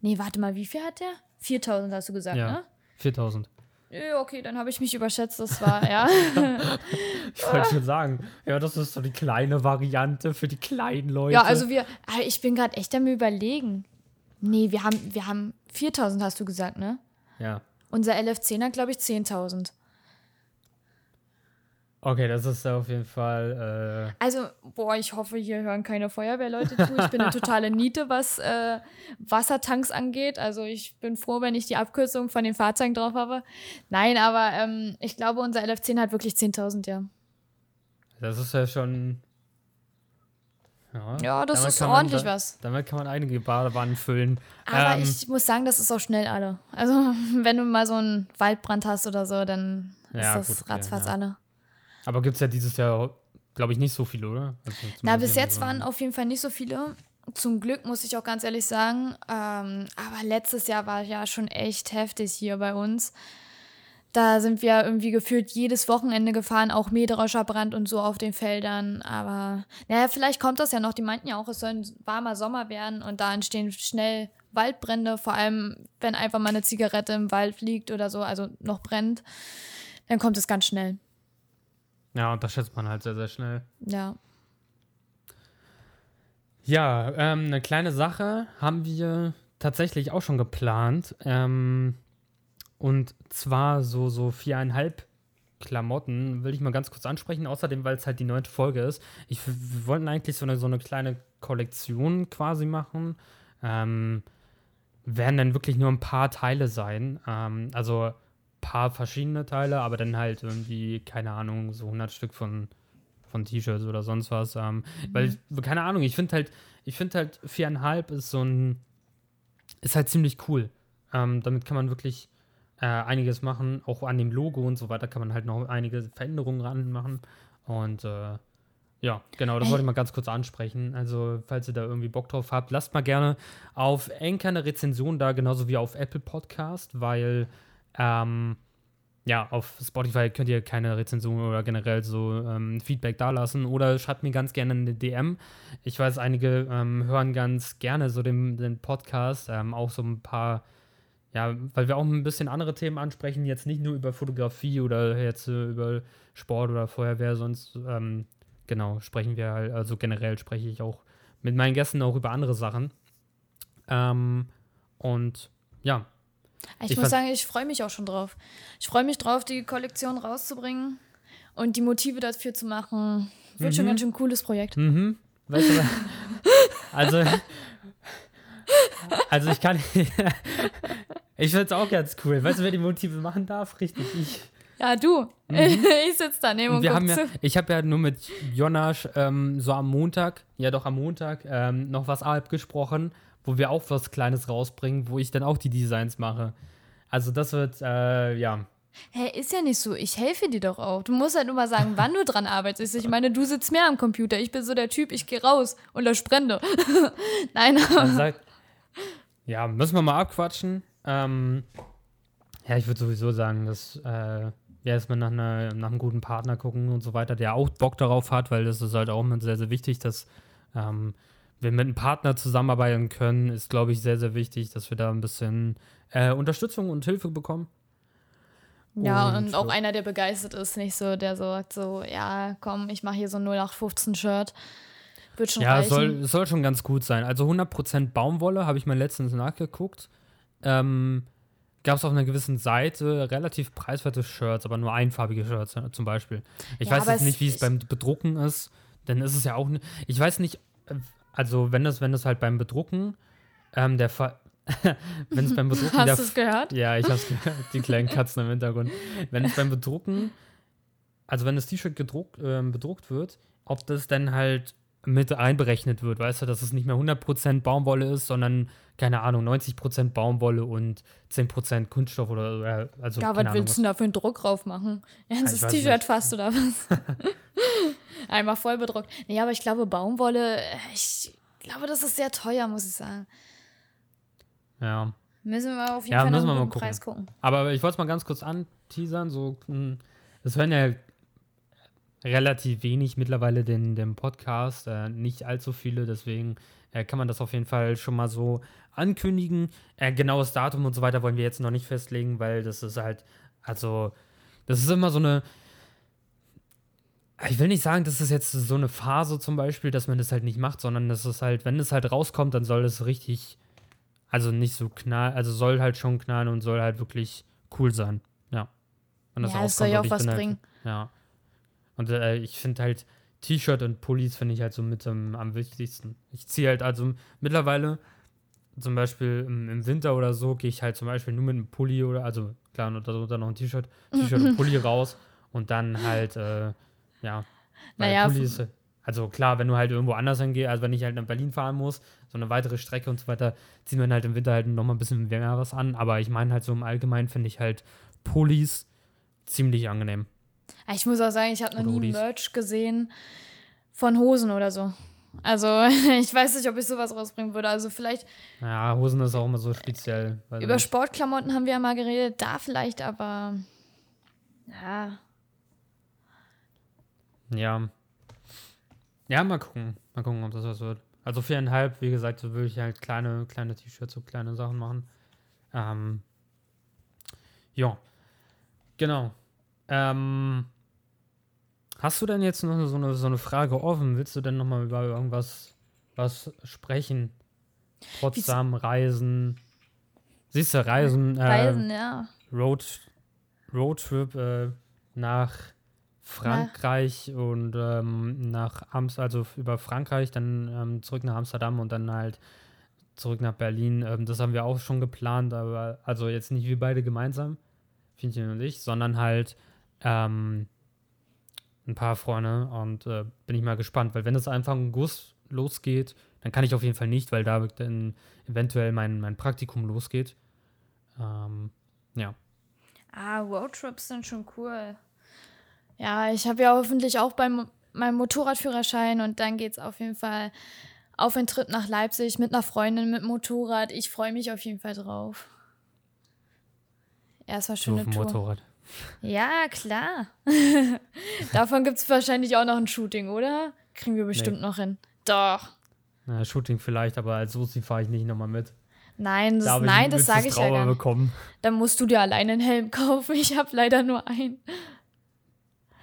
Nee, warte mal, wie viel hat der? 4000 hast du gesagt, ja, ne? 4000. Ja, okay, dann habe ich mich überschätzt, das war, ja. ich wollte schon sagen, ja, das ist so die kleine Variante für die kleinen Leute. Ja, also wir, ah, ich bin gerade echt am überlegen. Nee, wir haben, wir haben 4000, hast du gesagt, ne? Ja. Unser LF10 hat, glaube ich, 10.000. Okay, das ist auf jeden Fall. Äh also, boah, ich hoffe, hier hören keine Feuerwehrleute zu. Ich bin eine totale Niete, was äh, Wassertanks angeht. Also, ich bin froh, wenn ich die Abkürzung von den Fahrzeugen drauf habe. Nein, aber ähm, ich glaube, unser LF10 hat wirklich 10.000, ja. Das ist ja schon. Ja, ja das ist ordentlich man, was. Damit kann man einige Badewannen füllen. Aber ähm, ich muss sagen, das ist auch schnell alle. Also, wenn du mal so einen Waldbrand hast oder so, dann ist ja, das gut, ratzfatz ja. alle. Aber gibt es ja dieses Jahr, glaube ich, nicht so viele, oder? Also Na, bis jetzt waren auf jeden Fall nicht so viele. Zum Glück muss ich auch ganz ehrlich sagen. Ähm, aber letztes Jahr war ja schon echt heftig hier bei uns. Da sind wir irgendwie gefühlt jedes Wochenende gefahren, auch Mähdrescher Brand und so auf den Feldern. Aber naja, vielleicht kommt das ja noch. Die meinten ja auch, es soll ein warmer Sommer werden und da entstehen schnell Waldbrände, vor allem wenn einfach mal eine Zigarette im Wald liegt oder so, also noch brennt, dann kommt es ganz schnell. Ja, unterschätzt man halt sehr, sehr schnell. Ja. Ja, ähm, eine kleine Sache haben wir tatsächlich auch schon geplant. Ähm, und zwar so, so viereinhalb Klamotten will ich mal ganz kurz ansprechen. Außerdem, weil es halt die neunte Folge ist. Ich, wir wollten eigentlich so eine, so eine kleine Kollektion quasi machen. Ähm, werden dann wirklich nur ein paar Teile sein. Ähm, also paar verschiedene Teile, aber dann halt irgendwie, keine Ahnung, so 100 Stück von, von T-Shirts oder sonst was. Ähm, mhm. Weil, keine Ahnung, ich finde halt, ich finde halt viereinhalb ist so ein, ist halt ziemlich cool. Ähm, damit kann man wirklich äh, einiges machen. Auch an dem Logo und so weiter kann man halt noch einige Veränderungen ran machen. Und äh, ja, genau, das wollte ich mal ganz kurz ansprechen. Also, falls ihr da irgendwie Bock drauf habt, lasst mal gerne auf Anchor eine Rezension da, genauso wie auf Apple Podcast, weil ähm, ja, auf Spotify könnt ihr keine Rezension oder generell so ähm, Feedback dalassen oder schreibt mir ganz gerne eine DM. Ich weiß, einige ähm, hören ganz gerne so den, den Podcast, ähm, auch so ein paar, ja, weil wir auch ein bisschen andere Themen ansprechen, jetzt nicht nur über Fotografie oder jetzt äh, über Sport oder Feuerwehr, sonst, ähm, genau, sprechen wir halt, also generell spreche ich auch mit meinen Gästen auch über andere Sachen. Ähm, und ja, ich, ich muss sagen, ich freue mich auch schon drauf. Ich freue mich drauf, die Kollektion rauszubringen und die Motive dafür zu machen. Wird mhm. schon ganz schön cooles Projekt. Mhm. Weißt du, also, also ich kann, ich finde es auch ganz cool. Weißt du, wer die Motive machen darf? Richtig, ich. Ja, du. Mhm. ich sitze daneben und, wir haben ja, Ich habe ja nur mit Jonas ähm, so am Montag, ja doch am Montag, ähm, noch was abgesprochen wo wir auch was Kleines rausbringen, wo ich dann auch die Designs mache. Also das wird, äh, ja. Hä, hey, ist ja nicht so. Ich helfe dir doch auch. Du musst halt nur mal sagen, wann du dran arbeitest. Ich meine, du sitzt mehr am Computer. Ich bin so der Typ, ich gehe raus und lösche Brände. Nein, aber. Sagt, ja, müssen wir mal abquatschen. Ähm, ja, ich würde sowieso sagen, dass äh, wir erstmal nach, einer, nach einem guten Partner gucken und so weiter, der auch Bock darauf hat, weil das ist halt auch immer sehr, sehr wichtig, dass ähm, wir mit einem Partner zusammenarbeiten können, ist, glaube ich, sehr, sehr wichtig, dass wir da ein bisschen äh, Unterstützung und Hilfe bekommen. Ja, und, und auch einer, der begeistert ist, nicht so, der sagt so, ja, komm, ich mache hier so ein 0815-Shirt. Wird schon ja, reichen. soll, soll schon ganz gut sein. Also 100% Baumwolle, habe ich mal letztens nachgeguckt. Ähm, Gab es auf einer gewissen Seite relativ preiswerte Shirts, aber nur einfarbige Shirts zum Beispiel. Ich ja, weiß jetzt nicht, wie es beim Bedrucken ist, denn ist es ja auch. Ich weiß nicht, also wenn das, wenn das halt beim Bedrucken, ähm, der Fall. wenn es beim Bedrucken. Hast du es gehört? Ja, ich hab's gehört. Die kleinen Katzen im Hintergrund. Wenn es beim Bedrucken, also wenn das T-Shirt gedruckt, äh, bedruckt wird, ob das dann halt mit einberechnet wird, weißt du, dass es nicht mehr 100% Baumwolle ist, sondern, keine Ahnung, 90% Baumwolle und 10% Kunststoff oder, also. Ja, was Ahnung, willst du da für einen Druck drauf machen? Ernstes ja, T-Shirt fast oder was? Einmal voll bedruckt. Nee, aber ich glaube, Baumwolle, ich glaube, das ist sehr teuer, muss ich sagen. Ja. Müssen wir auf jeden ja, Fall müssen wir mal gucken. Preis gucken. Aber ich wollte es mal ganz kurz anteasern. So, hm, das hören ja relativ wenig mittlerweile den, den Podcast, äh, nicht allzu viele, deswegen äh, kann man das auf jeden Fall schon mal so ankündigen. Äh, genaues Datum und so weiter wollen wir jetzt noch nicht festlegen, weil das ist halt, also, das ist immer so eine, ich will nicht sagen, das ist jetzt so eine Phase zum Beispiel, dass man das halt nicht macht, sondern das ist halt, wenn es halt rauskommt, dann soll es richtig, also nicht so knall, also soll halt schon knallen und soll halt wirklich cool sein. Ja. Wenn das ja, es soll ja auch was halt, bringen. Ja. Und äh, ich finde halt, T-Shirt und Pullis finde ich halt so mit ähm, am wichtigsten. Ich ziehe halt also mittlerweile zum Beispiel im, im Winter oder so gehe ich halt zum Beispiel nur mit einem Pulli oder also klar und darunter noch ein T-Shirt, T-Shirt und Pulli raus und dann halt äh, ja. Naja, Pulli ist, also klar, wenn du halt irgendwo anders hingehst, also wenn ich halt nach Berlin fahren muss, so eine weitere Strecke und so weiter, ziehen wir halt im Winter halt nochmal ein bisschen was an. Aber ich meine halt so im Allgemeinen finde ich halt Pullis ziemlich angenehm. Ich muss auch sagen, ich habe noch nie Hoodies. Merch gesehen von Hosen oder so. Also, ich weiß nicht, ob ich sowas rausbringen würde. Also, vielleicht Ja, Hosen ist auch immer so speziell. über. Sportklamotten haben wir ja mal geredet. Da vielleicht, aber. Ja. Ja. Ja, mal gucken. Mal gucken, ob das was wird. Also viereinhalb, wie gesagt, so würde ich halt kleine, kleine T-Shirts, so kleine Sachen machen. Ähm, ja. Genau. Ähm, hast du denn jetzt noch so eine, so eine Frage offen? Willst du denn nochmal über irgendwas was sprechen? Potsdam, Reisen. Siehst du, Reisen, äh, Reisen, ja. Road, Roadtrip äh, nach Frankreich und ähm, nach Amsterdam, also über Frankreich, dann ähm, zurück nach Amsterdam und dann halt zurück nach Berlin. Ähm, das haben wir auch schon geplant, aber also jetzt nicht wir beide gemeinsam, Fienchen und ich, sondern halt ähm, ein paar Freunde und äh, bin ich mal gespannt, weil wenn es einfach im August losgeht, dann kann ich auf jeden Fall nicht, weil da dann eventuell mein, mein Praktikum losgeht. Ähm, ja. Ah, Roadtrips sind schon cool. Ja, ich habe ja hoffentlich auch beim meinem Motorradführerschein und dann geht's auf jeden Fall auf einen Trip nach Leipzig mit einer Freundin mit Motorrad. Ich freue mich auf jeden Fall drauf. Ja, es war So schon auf dem Tour. Motorrad. Ja, klar. Davon gibt es wahrscheinlich auch noch ein Shooting, oder? Kriegen wir bestimmt noch hin. Doch. Na, Shooting vielleicht, aber als Susi fahre ich nicht nochmal mit. Nein, das, Da nein, ein das sage ich ja Trauma gar nicht. bekommen. Dann musst du dir alleine einen Helm kaufen. Ich habe leider nur einen.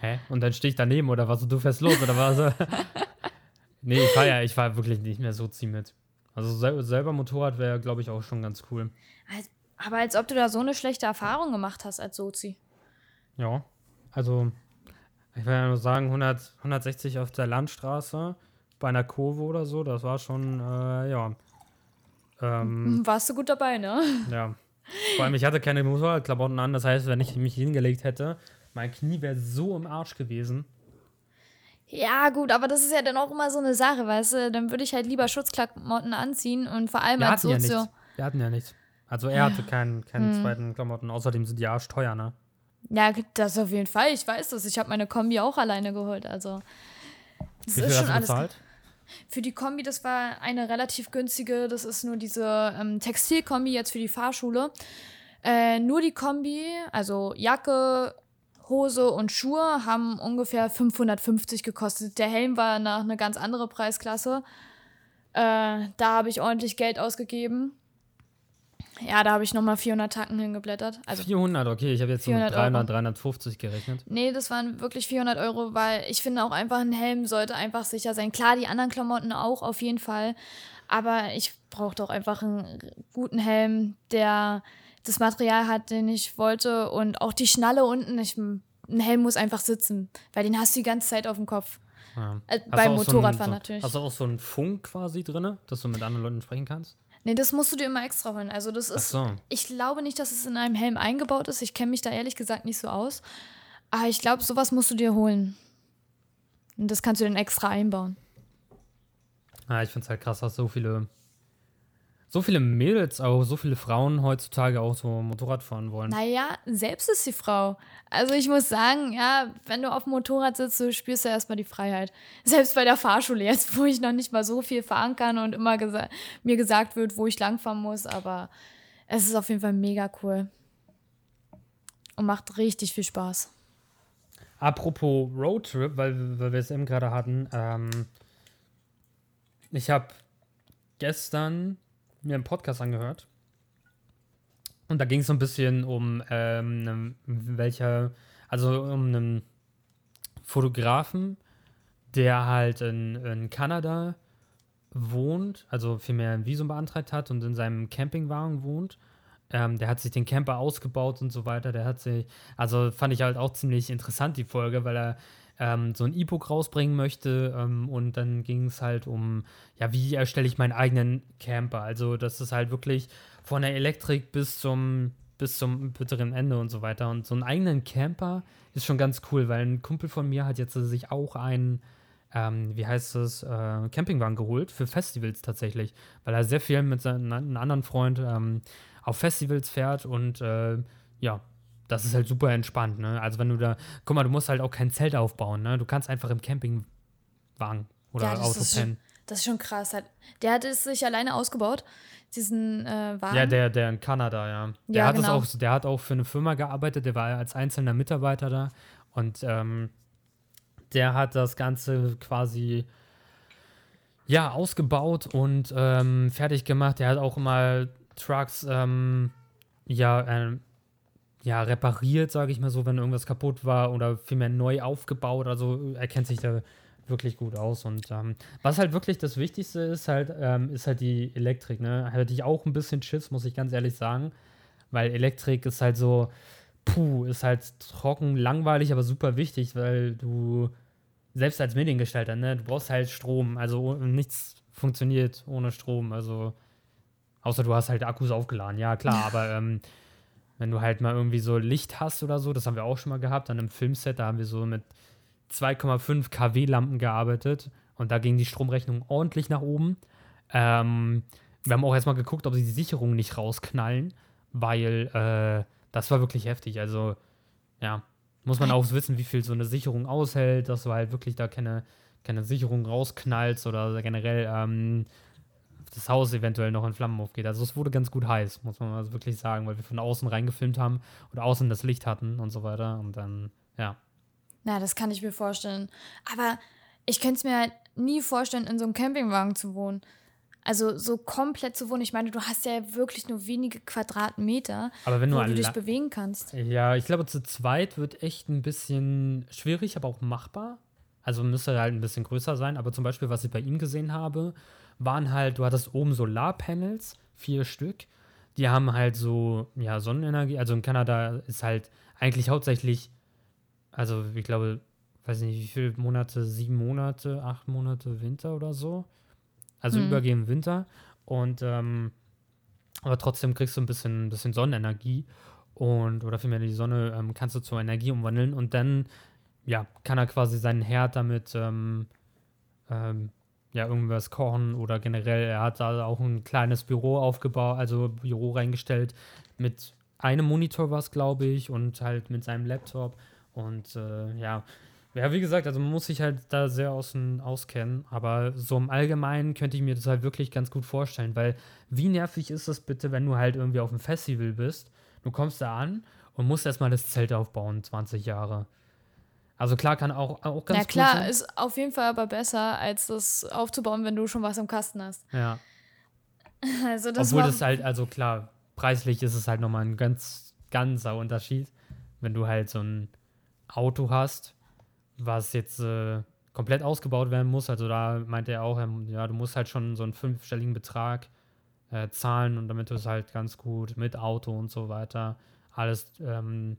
Hä? Und dann stehe ich daneben oder was? Und du fährst los oder was? nee, ich fahre ja, ich fahre wirklich nicht mehr Sozi mit. Also sel selber Motorrad wäre, glaube ich, auch schon ganz cool. Als- Aber als ob du da so eine schlechte Erfahrung gemacht hast als Sozi. Ja. Also, ich will ja nur sagen, 100, 160 auf der Landstraße bei einer Kurve oder so, das war schon, äh, ja. Ähm, Hm, Warst du gut dabei, ne? Ja. Vor allem, ich hatte keine Motorradklamotten an, das heißt, wenn ich mich hingelegt hätte, mein Knie wäre so im Arsch gewesen. Ja, gut, aber das ist ja dann auch immer so eine Sache, weißt du? Dann würde ich halt lieber Schutzklamotten anziehen und vor allem Wir als hatten ja Sozio. nichts. Wir hatten ja nichts. Also er hatte keinen, keinen Hm. zweiten Klamotten. Außerdem sind die arschteuer, ne? Ja, das auf jeden Fall. Ich weiß das. Ich habe meine Kombi auch alleine geholt. Also, das Wie viel ist hast schon du alles. bezahlt? Für die Kombi, das war eine relativ günstige. Das ist nur diese ähm, Textilkombi jetzt für die Fahrschule. Äh, nur die Kombi, also Jacke, Hose und Schuhe, haben ungefähr 550 gekostet. Der Helm war nach eine ganz andere Preisklasse. Äh, da habe ich ordentlich Geld ausgegeben. Ja, da habe ich nochmal 400 Tacken hingeblättert. Also 400, okay. Ich habe jetzt so mit 400 Euro. 300, 350 gerechnet. Nee, das waren wirklich 400 Euro, weil ich finde auch einfach, ein Helm sollte einfach sicher sein. Klar, die anderen Klamotten auch, auf jeden Fall. Aber ich brauche doch einfach einen guten Helm, der das Material hat, den ich wollte. Und auch die Schnalle unten. Ich, ein Helm muss einfach sitzen, weil den hast du die ganze Zeit auf dem Kopf. Ja. Äh, beim so Motorradfahren ein, so, natürlich. Hast du auch so einen Funk quasi drin, dass du mit anderen Leuten sprechen kannst? Nee, das musst du dir immer extra holen. Also, das ist. so. Ich glaube nicht, dass es in einem Helm eingebaut ist. Ich kenne mich da ehrlich gesagt nicht so aus. Aber ich glaube, sowas musst du dir holen. Und das kannst du dann extra einbauen. Ja, ich finde es halt krass, dass so viele, so viele Mädels, auch so viele Frauen heutzutage auch so Motorrad fahren wollen. Naja, selbst ist die Frau. Also ich muss sagen, ja, wenn du auf dem Motorrad sitzt, du spürst ja erstmal die Freiheit. Selbst bei der Fahrschule jetzt, wo ich noch nicht mal so viel fahren kann und immer gesa mir gesagt wird, wo ich langfahren muss, aber es ist auf jeden Fall mega cool. Und macht richtig viel Spaß. Apropos Roadtrip, weil, weil wir es eben gerade hatten, ähm, ich habe gestern mir einen Podcast angehört und da ging es so ein bisschen um ähm, welcher, also um einen Fotografen, der halt in, in Kanada wohnt, also vielmehr ein Visum beantragt hat und in seinem Campingwagen wohnt. Ähm, der hat sich den Camper ausgebaut und so weiter. Der hat sich, also fand ich halt auch ziemlich interessant, die Folge, weil er ähm, so ein E-Book rausbringen möchte. Ähm, und dann ging es halt um, ja, wie erstelle ich meinen eigenen Camper? Also, das ist halt wirklich von der Elektrik bis zum, bis zum bitteren Ende und so weiter. Und so einen eigenen Camper ist schon ganz cool, weil ein Kumpel von mir hat jetzt sich auch einen ähm, wie heißt es, äh, Campingwagen geholt für Festivals tatsächlich, weil er sehr viel mit seinem einem anderen Freund ähm, auf Festivals fährt und äh, ja, das ist halt super entspannt, ne? Also wenn du da, guck mal, du musst halt auch kein Zelt aufbauen, ne? Du kannst einfach im Campingwagen oder ja, Auto pennen. Das ist schon krass. Halt. Der hat es sich alleine ausgebaut, diesen äh, Wagen. Ja, der, der in Kanada, ja. Der ja, hat genau. auch, der hat auch für eine Firma gearbeitet, der war als einzelner Mitarbeiter da und ähm, der hat das Ganze quasi ja ausgebaut und ähm, fertig gemacht. Der hat auch immer Trucks ähm, ja, äh, ja repariert, sage ich mal so, wenn irgendwas kaputt war oder vielmehr neu aufgebaut. Also er kennt sich da wirklich gut aus. Und ähm, was halt wirklich das Wichtigste ist, halt, ähm, ist halt die Elektrik. Ne? Hatte ich auch ein bisschen Schiss, muss ich ganz ehrlich sagen. Weil Elektrik ist halt so, puh, ist halt trocken, langweilig, aber super wichtig, weil du selbst als Mediengestalter, ne, du brauchst halt Strom. Also nichts funktioniert ohne Strom. Also außer du hast halt Akkus aufgeladen, ja klar, aber ähm, wenn du halt mal irgendwie so Licht hast oder so, das haben wir auch schon mal gehabt, an einem Filmset, da haben wir so mit 2,5 kW-Lampen gearbeitet und da ging die Stromrechnung ordentlich nach oben. Ähm, wir haben auch erstmal geguckt, ob sie die Sicherungen nicht rausknallen, weil äh, das war wirklich heftig. Also, ja, muss man auch wissen, wie viel so eine Sicherung aushält, dass du halt wirklich da keine, keine Sicherung rausknallst oder generell ähm, das Haus eventuell noch in Flammen aufgeht. Also es wurde ganz gut heiß, muss man mal wirklich sagen, weil wir von außen reingefilmt haben und außen das Licht hatten und so weiter. Und dann, ja. Na, das kann ich mir vorstellen. Aber ich könnte es mir halt nie vorstellen, in so einem Campingwagen zu wohnen. Also so komplett zu wohnen. Ich meine, du hast ja wirklich nur wenige Quadratmeter, aber wenn wo du dich bewegen kannst. Ja, ich glaube, zu zweit wird echt ein bisschen schwierig, aber auch machbar. Also müsste halt ein bisschen größer sein. Aber zum Beispiel, was ich bei ihm gesehen habe, waren halt, du hattest oben Solarpanels, vier Stück. Die haben halt so, ja, Sonnenenergie. Also in Kanada ist halt eigentlich hauptsächlich, also ich glaube, weiß nicht, wie viele Monate, sieben Monate, acht Monate Winter oder so also mhm. übergehend Winter. Und ähm, aber trotzdem kriegst du ein bisschen, ein bisschen Sonnenenergie und oder vielmehr die Sonne ähm, kannst du zur Energie umwandeln und dann ja kann er quasi seinen Herd damit ähm, ähm, ja irgendwas kochen oder generell er hat da auch ein kleines Büro aufgebaut, also Büro reingestellt mit einem Monitor was glaube ich und halt mit seinem Laptop und äh, ja ja, wie gesagt, also man muss sich halt da sehr außen auskennen, aber so im Allgemeinen könnte ich mir das halt wirklich ganz gut vorstellen, weil wie nervig ist es bitte, wenn du halt irgendwie auf einem Festival bist, du kommst da an und musst erstmal das Zelt aufbauen, 20 Jahre. Also klar kann auch, auch ganz Ja klar, cool sein. ist auf jeden Fall aber besser, als das aufzubauen, wenn du schon was im Kasten hast. Ja. Also das Obwohl das halt, also klar, preislich ist es halt nochmal ein ganz, ganzer Unterschied, wenn du halt so ein Auto hast was jetzt äh, komplett ausgebaut werden muss. Also da meinte er auch, ja, du musst halt schon so einen fünfstelligen Betrag äh, zahlen und damit du es halt ganz gut mit Auto und so weiter alles, ähm,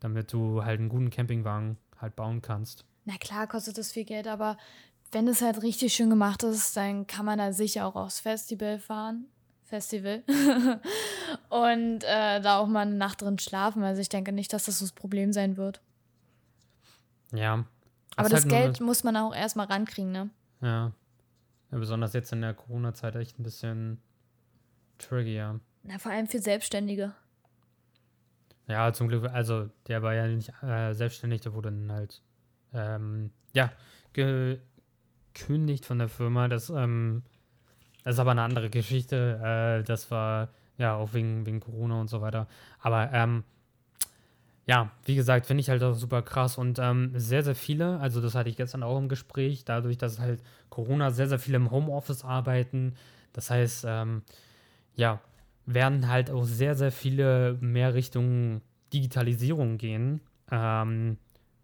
damit du halt einen guten Campingwagen halt bauen kannst. Na klar, kostet das viel Geld, aber wenn es halt richtig schön gemacht ist, dann kann man da sicher auch aufs Festival fahren. Festival. und äh, da auch mal eine Nacht drin schlafen. Also ich denke nicht, dass das das Problem sein wird. Ja. Aber das, halt Geld muss man auch erstmal rankriegen, ne? Ja. ja besonders jetzt in der Corona-Zeit echt ein bisschen tricky, ja. Na, vor allem für Selbstständige. Ja, zum Glück, also der war ja nicht äh, selbstständig, der wurde dann halt, ähm, ja, gekündigt von der Firma. Das, ähm, das ist aber eine andere Geschichte. Äh, das war ja auch wegen, wegen Corona und so weiter. Aber ähm, ja, wie gesagt, finde ich halt auch super krass und ähm, sehr, sehr viele, also das hatte ich gestern auch im Gespräch, dadurch, dass halt Corona sehr, sehr viele im Homeoffice arbeiten, das heißt, ähm, ja, werden halt auch sehr, sehr viele mehr Richtung Digitalisierung gehen, ähm,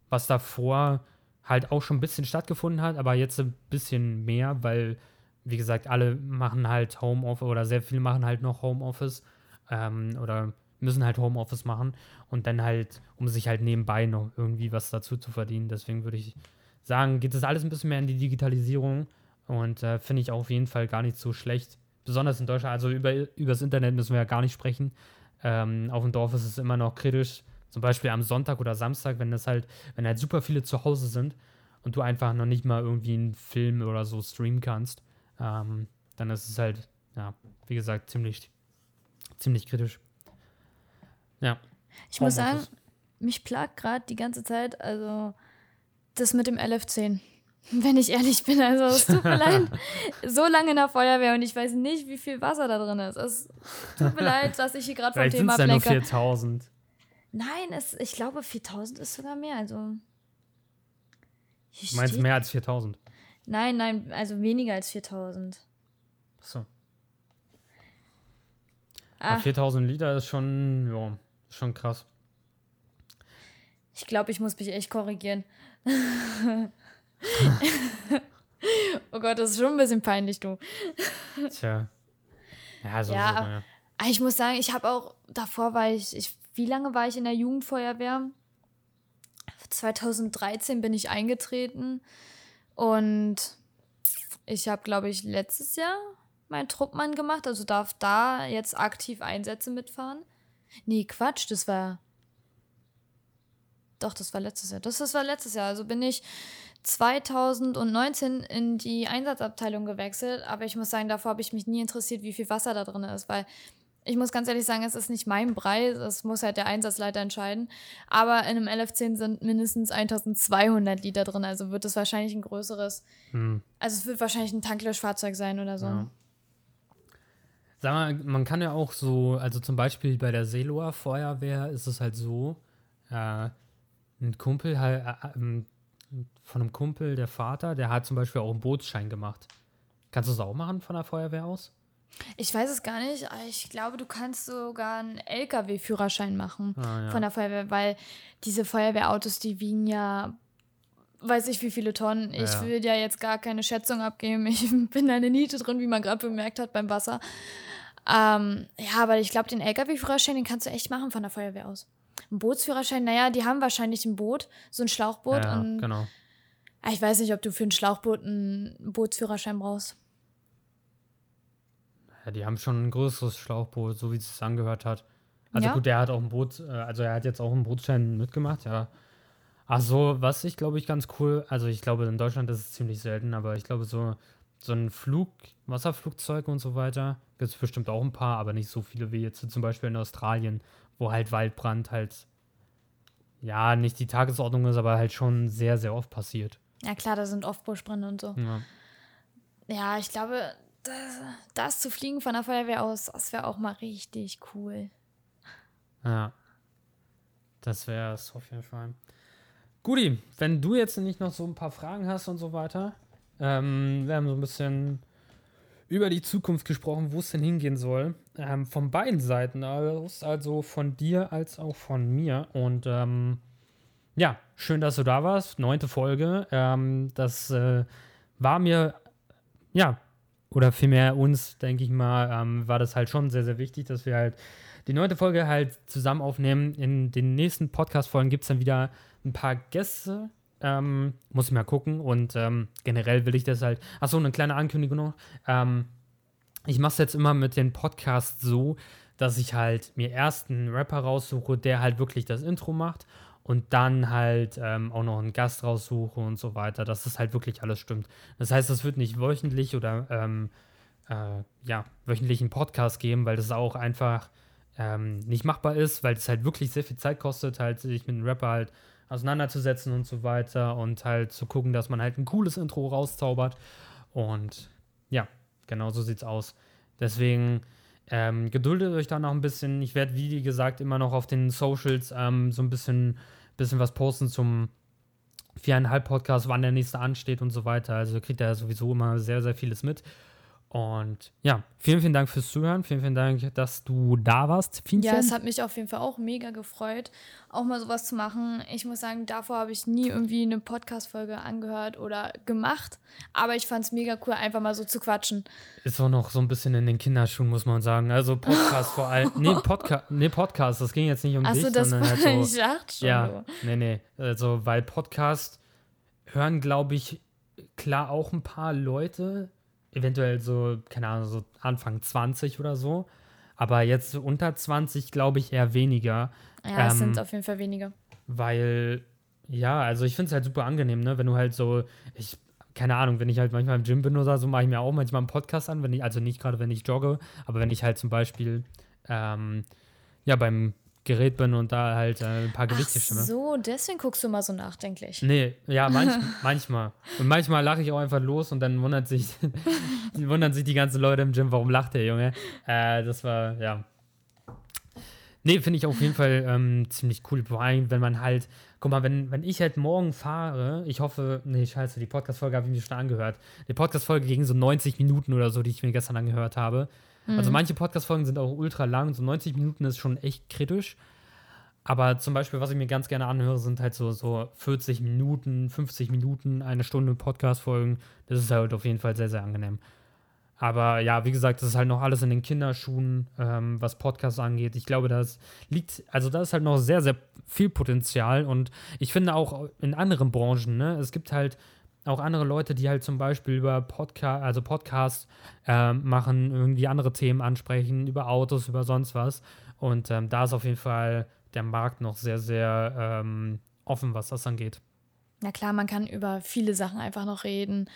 was davor halt auch schon ein bisschen stattgefunden hat, aber jetzt ein bisschen mehr, weil, wie gesagt, alle machen halt Homeoffice oder sehr viele machen halt noch Homeoffice ähm, oder müssen halt Homeoffice machen und dann halt, um sich halt nebenbei noch irgendwie was dazu zu verdienen. Deswegen würde ich sagen, geht das alles ein bisschen mehr in die Digitalisierung und äh, finde ich auf jeden Fall gar nicht so schlecht. Besonders in Deutschland, also über, über das Internet müssen wir ja gar nicht sprechen. Ähm, auf dem Dorf ist es immer noch kritisch. Zum Beispiel am Sonntag oder Samstag, wenn das halt, wenn halt super viele zu Hause sind und du einfach noch nicht mal irgendwie einen Film oder so streamen kannst, ähm, dann ist es halt, ja, wie gesagt, ziemlich, ziemlich kritisch. Ja. Ich muss sagen, mich plagt gerade die ganze Zeit, also das mit dem LF10. Wenn ich ehrlich bin, also es tut mir leid, so lange in der Feuerwehr und ich weiß nicht, wie viel Wasser da drin ist. Es tut mir leid, dass ich hier gerade vom Thema ablenke. Nur 4000. Nein, es, ich glaube 4000 ist sogar mehr. Also du meinst mehr als 4000? Nein, nein, also weniger als 4000. Achso. Ah. 4000 Liter ist schon, ja, schon krass. Ich glaube, ich muss mich echt korrigieren. oh Gott, das ist schon ein bisschen peinlich, du. Tja. Ja, so ja, man, ja. Ich muss sagen, ich habe auch, davor war ich, ich, wie lange war ich in der Jugendfeuerwehr? 2013 bin ich eingetreten und ich habe, glaube ich, letztes Jahr meinen Truppmann gemacht, also darf da jetzt aktiv Einsätze mitfahren. Nee, Quatsch, das war. Doch, das war letztes Jahr. Das, das war letztes Jahr. Also bin ich 2019 in die Einsatzabteilung gewechselt, aber ich muss sagen, davor habe ich mich nie interessiert, wie viel Wasser da drin ist, weil ich muss ganz ehrlich sagen, es ist nicht mein Brei, das muss halt der Einsatzleiter entscheiden. Aber in einem LF10 sind mindestens 1200 Liter drin, also wird es wahrscheinlich ein größeres. Hm. Also es wird wahrscheinlich ein Tanklöschfahrzeug sein oder so. Ja. Sag mal, man kann ja auch so, also zum Beispiel bei der Seeloer Feuerwehr ist es halt so, äh, ein Kumpel halt, äh, äh, von einem Kumpel, der Vater, der hat zum Beispiel auch einen Bootsschein gemacht. Kannst du es auch machen von der Feuerwehr aus? Ich weiß es gar nicht. Ich glaube, du kannst sogar einen LKW-Führerschein machen ah, ja. von der Feuerwehr, weil diese Feuerwehrautos, die wiegen ja, weiß ich wie viele Tonnen. Ich ja. will ja jetzt gar keine Schätzung abgeben. Ich bin da eine Niete drin, wie man gerade bemerkt hat beim Wasser. Ähm, ja, aber ich glaube, den LKW-Führerschein, den kannst du echt machen von der Feuerwehr aus. Ein Bootsführerschein, naja, die haben wahrscheinlich ein Boot, so ein Schlauchboot. Ja, und genau. Ah, ich weiß nicht, ob du für ein Schlauchboot einen Bootsführerschein brauchst. Ja, die haben schon ein größeres Schlauchboot, so wie es sich angehört hat. Also ja? gut, der hat auch ein Boot, äh, also er hat jetzt auch einen Bootsschein mitgemacht, ja. Ach so, was ich glaube ich ganz cool, also ich glaube in Deutschland ist es ziemlich selten, aber ich glaube so, so ein Flug, Wasserflugzeug und so weiter, gibt es bestimmt auch ein paar, aber nicht so viele wie jetzt zum Beispiel in Australien, wo halt Waldbrand halt, ja, nicht die Tagesordnung ist, aber halt schon sehr, sehr oft passiert. Ja klar, da sind oft Buschbrände und so. Ja, ja ich glaube, das, das zu fliegen von der Feuerwehr aus, das wäre auch mal richtig cool. Ja, das wäre es auf jeden Fall. Guti, wenn du jetzt nicht noch so ein paar Fragen hast und so weiter, ähm, wir haben so ein bisschen über die Zukunft gesprochen, wo es denn hingehen soll. Ähm, von beiden Seiten aus, also von dir als auch von mir. Und ähm, ja, schön, dass du da warst. Neunte Folge. Ähm, das äh, war mir, ja, oder vielmehr uns, denke ich mal, ähm, war das halt schon sehr, sehr wichtig, dass wir halt die neunte Folge halt zusammen aufnehmen. In den nächsten Podcast-Folgen gibt es dann wieder ein paar Gäste, ähm, muss ich mal gucken. Und ähm, generell will ich das halt. Achso, eine kleine Ankündigung noch. Ähm, ich mache es jetzt immer mit den Podcasts so, dass ich halt mir erst einen Rapper raussuche, der halt wirklich das Intro macht und dann halt ähm, auch noch einen Gast raussuche und so weiter, dass das halt wirklich alles stimmt. Das heißt, es wird nicht wöchentlich oder ähm, äh, ja, wöchentlich Podcast geben, weil das auch einfach ähm, nicht machbar ist, weil es halt wirklich sehr viel Zeit kostet, halt sich mit einem Rapper halt auseinanderzusetzen und so weiter und halt zu gucken, dass man halt ein cooles Intro rauszaubert. Und ja, genau so sieht's aus. Deswegen ähm, geduldet euch da noch ein bisschen. Ich werde, wie gesagt, immer noch auf den Socials ähm, so ein bisschen, bisschen was posten zum viereinhalb Podcast, wann der nächste ansteht und so weiter. Also kriegt ja sowieso immer sehr, sehr vieles mit. Und ja, vielen, vielen Dank fürs Zuhören. Vielen, vielen Dank, dass du da warst. Vielen, ja, es hat mich auf jeden Fall auch mega gefreut, auch mal sowas zu machen. Ich muss sagen, davor habe ich nie irgendwie eine Podcast-Folge angehört oder gemacht. Aber ich fand es mega cool, einfach mal so zu quatschen. Ist auch noch so ein bisschen in den Kinderschuhen, muss man sagen. Also Podcast vor allem. Nee, Podca nee, Podcast, das ging jetzt nicht um Ach dich, so, das sondern halt so. Ich dachte schon. Ja, nee, nee. Also, weil Podcast hören, glaube ich, klar auch ein paar Leute eventuell so, keine Ahnung, so Anfang 20 oder so. Aber jetzt unter 20 glaube ich eher weniger. Ja, es ähm, sind auf jeden Fall weniger. Weil, ja, also ich finde es halt super angenehm, ne? Wenn du halt so, ich, keine Ahnung, wenn ich halt manchmal im Gym bin oder so, mache ich mir auch manchmal einen Podcast an, wenn ich, also nicht gerade, wenn ich jogge, aber wenn ich halt zum Beispiel ähm, ja, beim Gerät bin und da halt äh, ein paar Gewichte stimme. so, deswegen guckst du mal so nachdenklich. Nee, ja, manch, manchmal. Und manchmal lache ich auch einfach los und dann wundert sich, wundern sich die ganzen Leute im Gym, warum lacht der Junge? Äh, das war, ja. Nee, finde ich auf jeden Fall ähm, ziemlich cool. Vor allem, wenn man halt, guck mal, wenn, wenn ich halt morgen fahre, ich hoffe, nee, scheiße, die Podcast-Folge habe ich mir schon angehört. Die Podcast-Folge ging so 90 Minuten oder so, die ich mir gestern angehört habe. Also mhm. manche Podcast-Folgen sind auch ultra lang, so 90 Minuten ist schon echt kritisch. Aber zum Beispiel, was ich mir ganz gerne anhöre, sind halt so, so 40 Minuten, 50 Minuten, eine Stunde Podcast-Folgen. Das ist halt auf jeden Fall sehr, sehr angenehm. Aber ja, wie gesagt, das ist halt noch alles in den Kinderschuhen, ähm, was Podcasts angeht. Ich glaube, das liegt, also da ist halt noch sehr, sehr viel Potenzial. Und ich finde auch in anderen Branchen, ne, es gibt halt auch andere Leute, die halt zum Beispiel über Podcast, also Podcasts äh, machen, irgendwie andere Themen ansprechen, über Autos, über sonst was. Und ähm, da ist auf jeden Fall der Markt noch sehr, sehr ähm, offen, was das angeht. Na klar, man kann über viele Sachen einfach noch reden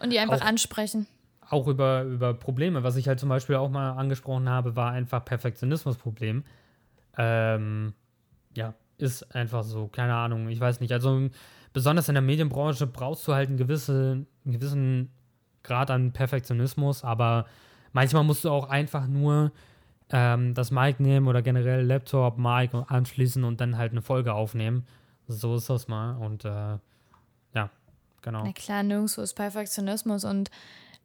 und die einfach auch, ansprechen. Auch über, über Probleme. Was ich halt zum Beispiel auch mal angesprochen habe, war einfach Perfektionismusproblem. Ähm, ja, ist einfach so, keine Ahnung, ich weiß nicht. Also besonders in der Medienbranche brauchst du halt einen gewissen, einen gewissen Grad an Perfektionismus, aber manchmal musst du auch einfach nur ähm, das Mic nehmen oder generell Laptop, Mic anschließen und dann halt eine Folge aufnehmen. So ist das mal und äh, ja, genau. Na klar, nirgendwo ist Perfektionismus und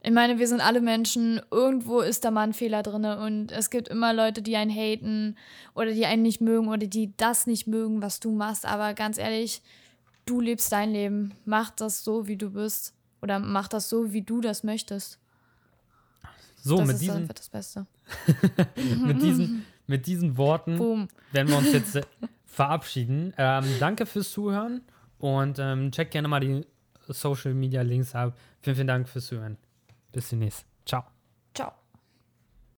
ich meine, wir sind alle Menschen, irgendwo ist da mal ein Fehler drin und es gibt immer Leute, die einen haten oder die einen nicht mögen oder die das nicht mögen, was du machst, aber ganz ehrlich, du lebst dein Leben. Mach das so, wie du bist. Oder mach das so, wie du das möchtest. So, das mit ist diesen, das Beste. mit, diesen, mit diesen Worten Boom. werden wir uns jetzt äh, verabschieden. Ähm, danke fürs Zuhören und ähm, check gerne mal die Social Media Links ab. Vielen, vielen Dank fürs Zuhören. Bis demnächst. Ciao. Ciao.